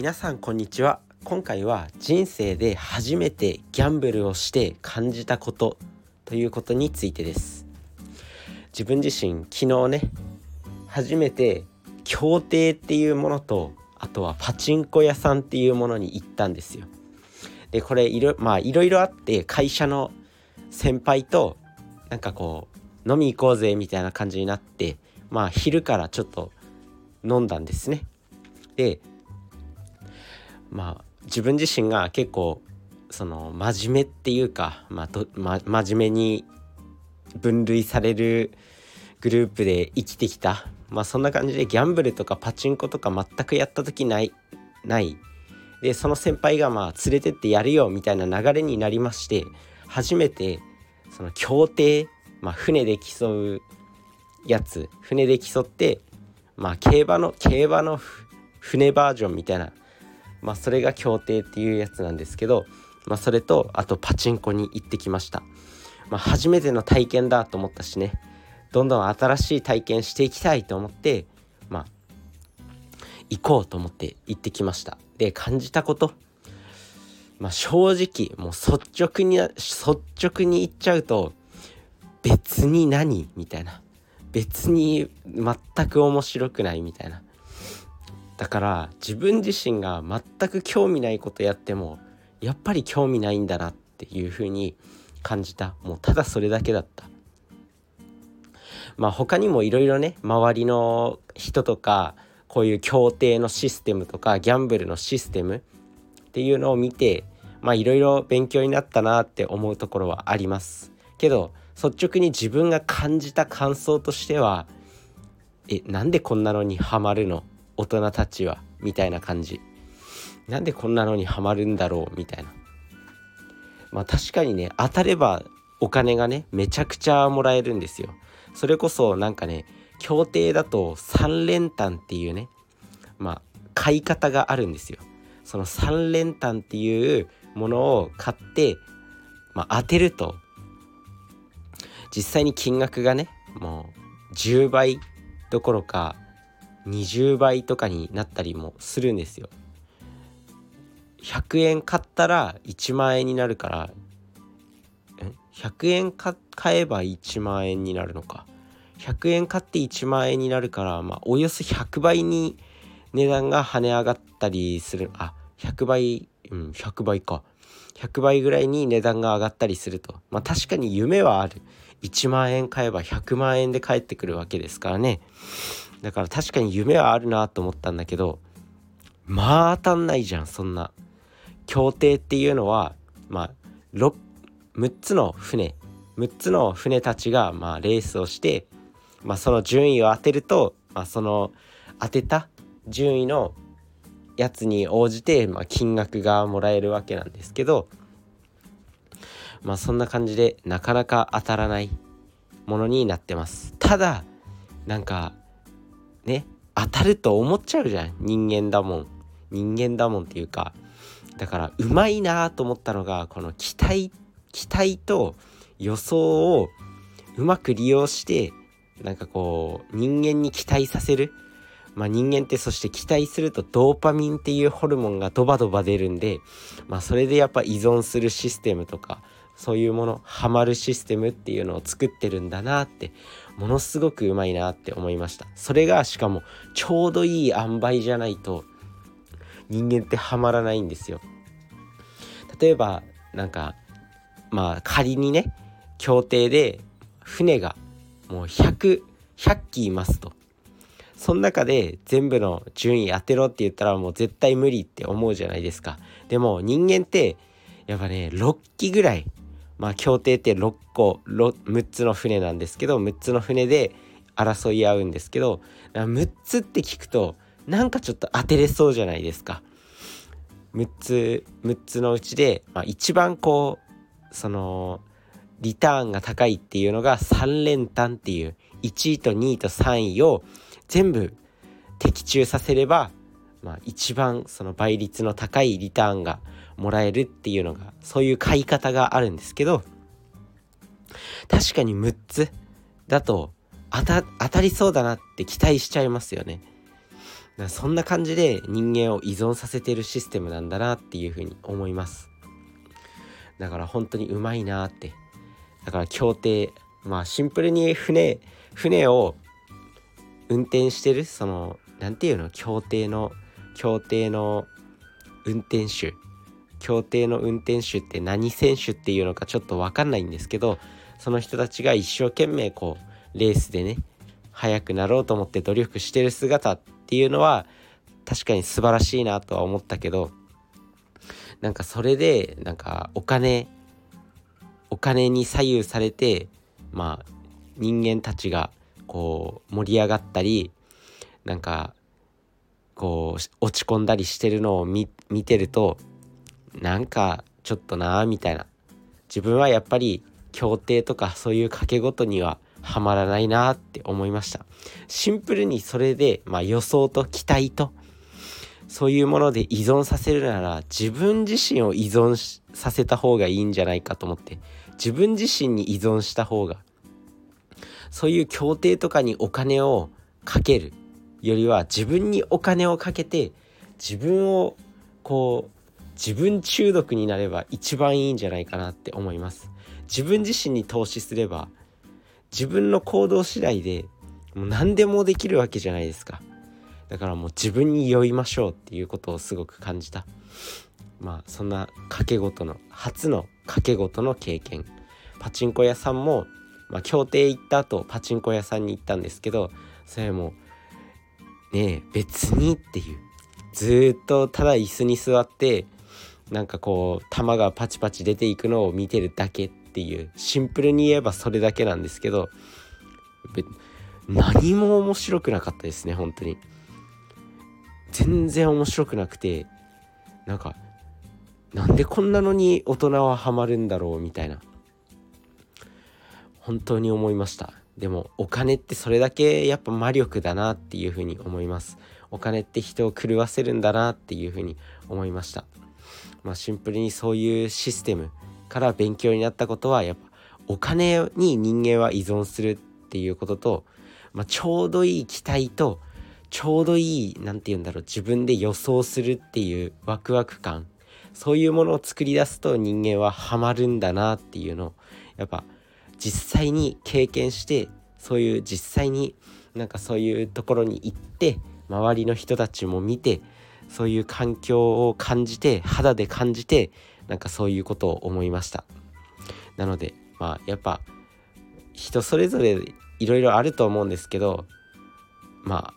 皆さんこんにちは。今回は人生で初めてギャンブルをして感じたことということについてです。自分自身昨日ね初めて競艇っていうものとあとはパチンコ屋さんっていうものに行ったんですよ。でこれいろまあいろいろあって会社の先輩となんかこう飲み行こうぜみたいな感じになってまあ昼からちょっと飲んだんですね。でまあ自分自身が結構その真面目っていうか、まあとま、真面目に分類されるグループで生きてきた。まあそんな感じでギャンブルとかパチンコとか全くやった時ないない。でその先輩がまあ連れてってやるよみたいな流れになりまして初めてその競艇、まあ、船で競うやつ船で競ってまあ競馬の競馬の船バージョンみたいなまあそれが競艇っていうやつなんですけど、まあ、それとあとパチンコに行ってきました、まあ、初めての体験だと思ったしね。どんどん新しい体験していきたいと思ってまあ行こうと思って行ってきました。で感じたこと。まあ正直もう率直に率直に言っちゃうと別に何？みたいな。別に全く面白くないみたいな。だから自分自身が全く興味ないことやってもやっぱり興味ないんだなっていう風に感じた。もうただそれだけだった。まあ他にもいろいろね周りの人とかこういう協定のシステムとかギャンブルのシステムっていうのを見てまあいろいろ勉強になったなって思うところはあります。けど率直に自分が感じた感想としてはえなんでこんなのにハマるの？大人たちはみたいな感じ。なんでこんなのにハマるんだろうみたいな。まあ確かにね当たればお金がねめちゃくちゃもらえるんですよ。それこそなんかね協定だと3連単っていうねまあ買い方があるんですよ。その3連単っていうものを買って、まあ、当てると実際に金額がねもう10倍どころか20倍とかになったりもするんですよ。100円買ったら1万円になるから100円買えば1万円になるのか。100円買って1万円になるから、まあ、およそ100倍に値段が跳ね上がったりする。あ100倍うん100倍か。100倍ぐらいに値段が上がったりすると。まあ確かに夢はある。1万円買えば100万円で返ってくるわけですからね。だから確かに夢はあるなと思ったんだけどまあ当たんないじゃんそんな。協定っていうのはまあ 6, 6つの船。6つの船たちがまあレースをして、まあ、その順位を当てると、まあ、その当てた順位のやつに応じて、まあ、金額がもらえるわけなんですけどまあそんな感じでなかなか当たらないものになってます。ただなんかね当たると思っちゃうじゃん。人間だもん。人間だもんっていうか。だからうまいなと思ったのがこの期待期待と予想をうまく利用してなんかこう人間に期待させる。まあ、人間ってそして期待するとドーパミンっていうホルモンがドバドバ出るんで、まあ、それでやっぱ依存するシステムとかそういうものハマるシステムっていうのを作ってるんだなってものすごくうまいなって思いました。それがしかもちょうどいい塩梅じゃないと人間ってハマらないんですよ。例えばなんかまあ仮にね協定で船がもう100100機いますと。その中で全部の順位当てろって言ったらもう絶対無理って思うじゃないですか。でも人間ってやっぱね6機ぐらいまあ協定って6個6つの船なんですけど6つの船で争い合うんですけど6つって聞くとなんかちょっと当てれそうじゃないですか。6つ6つのうちで、まあ、一番こうそのリターンが高いっていうのが3連単っていう1位と2位と3位を全部的中させれば、まあ、一番その倍率の高いリターンがもらえるっていうのがそういう買い方があるんですけど確かに6つだと当たりそうだなって期待しちゃいますよね。そんな感じで人間を依存させてるシステムなんだなっていうふうに思いますだから本当にうまいなってだから協定まあシンプルに船船を運転してるその何て言うの協定の協定の運転手。協定の運転手って何選手っていうのかちょっと分かんないんですけどその人たちが一生懸命こうレースでね速くなろうと思って努力してる姿っていうのは確かに素晴らしいなとは思ったけどなんかそれでなんかお金お金に左右されてまあ人間たちがこう盛り上がったりなんかこう落ち込んだりしてるのを見てるとなんかちょっとなーみたいな。自分はやっぱり協定とかそういう賭け事にはハマらないなって思いました。シンプルにそれで、まあ、予想と期待とそういうもので依存させるなら自分自身を依存させた方がいいんじゃないかと思って自分自身に依存した方がそういう協定とかにお金をかけるよりは自分にお金をかけて自分をこう自分中毒になれば一番いいんじゃないかなって思います。自分自身に投資すれば自分の行動次第でもう何でもできるわけじゃないですか。だからもう自分に酔いましょうっていうことをすごく感じた。まあそんな賭け事の初の賭け事の経験。パチンコ屋さんも、まあ、協定行った後パチンコ屋さんに行ったんですけどそれもね別にっていう。ずっとただ椅子に座ってなんかこう球がパチパチ出ていくのを見てるだけっていう。シンプルに言えばそれだけなんですけど何も面白くなかったですね本当に。全然面白くなくてなんかなんでこんなのに大人はハマるんだろうみたいな。本当に思いました。でもお金ってそれだけやっぱ魔力だなっていうふうに思います。お金って人を狂わせるんだなっていうふうに思いました。まあシンプルにそういうシステムから勉強になったことはやっぱお金に人間は依存するっていうことと、まあ、ちょうどいい期待とちょうどいい何て言うんだろう自分で予想するっていうワクワク感。そういうものを作り出すと人間はハマるんだなっていうのをやっぱ実際に経験してそういう実際になんかそういうところに行って周りの人たちも見てそういう環境を感じて肌で感じてなんかそういうことを思いました。なのでまあやっぱ人それぞれいろいろあると思うんですけどまあ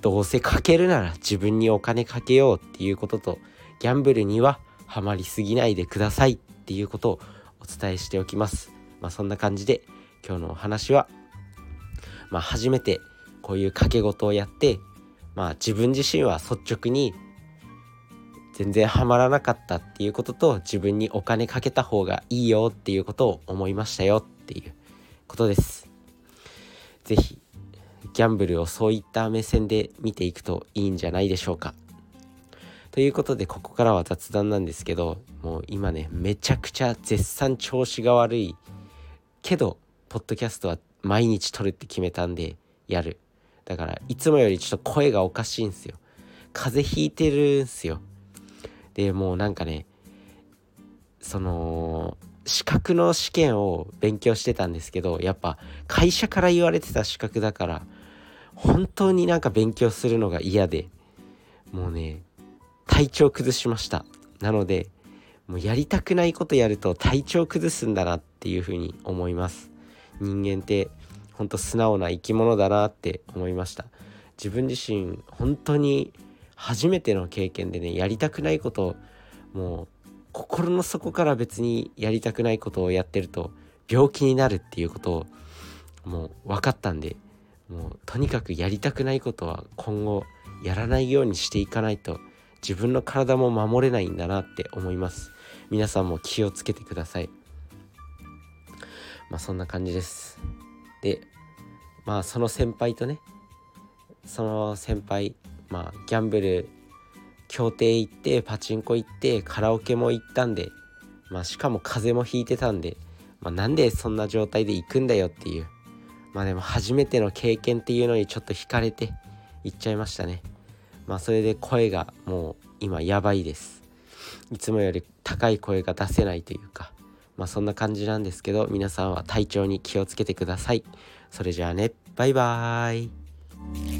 どうせかけるなら自分にお金かけようっていうこととギャンブルにはハマりすぎないでくださいっていうことをお伝えしておきます。まあそんな感じで今日のお話はまあ初めてこういう賭け事をやってまあ自分自身は率直に全然ハマらなかったっていうことと自分にお金かけた方がいいよっていうことを思いましたよっていうことです。是非ギャンブルをそういった目線で見ていくといいんじゃないでしょうか。ということでここからは雑談なんですけどもう今ねめちゃくちゃ絶賛調子が悪いけどポッドキャストは毎日撮るって決めたんでやる。だからいつもよりちょっと声がおかしいんすよ。風邪ひいてるんすよ。でもうなんかねその資格の試験を勉強してたんですけどやっぱ会社から言われてた資格だから本当になんか勉強するのが嫌でもうね体調崩しました。なのでもうやりたくないことやると体調崩すんだなっていうふうに思います。人間ってほんと素直な生き物だなって思いました。自分自身本当に初めての経験でねやりたくないことをもう心の底から別にやりたくないことをやってると病気になるっていうことをもう分かったんでもうとにかくやりたくないことは今後やらないようにしていかないと自分の体も守れないんだなって思います。皆さんも気をつけてください。まあそんな感じです。でまあその先輩とねその先輩まあギャンブル協定行ってパチンコ行ってカラオケも行ったんでまあしかも風邪もひいてたんで、まあ、なんでそんな状態で行くんだよっていう。まあでも初めての経験っていうのにちょっと惹かれて行っちゃいましたね。まあそれで声がもう今やばいです。いつもより高い声が出せないというかまあそんな感じなんですけど皆さんは体調に気をつけてください。それじゃあね。バイバーイ。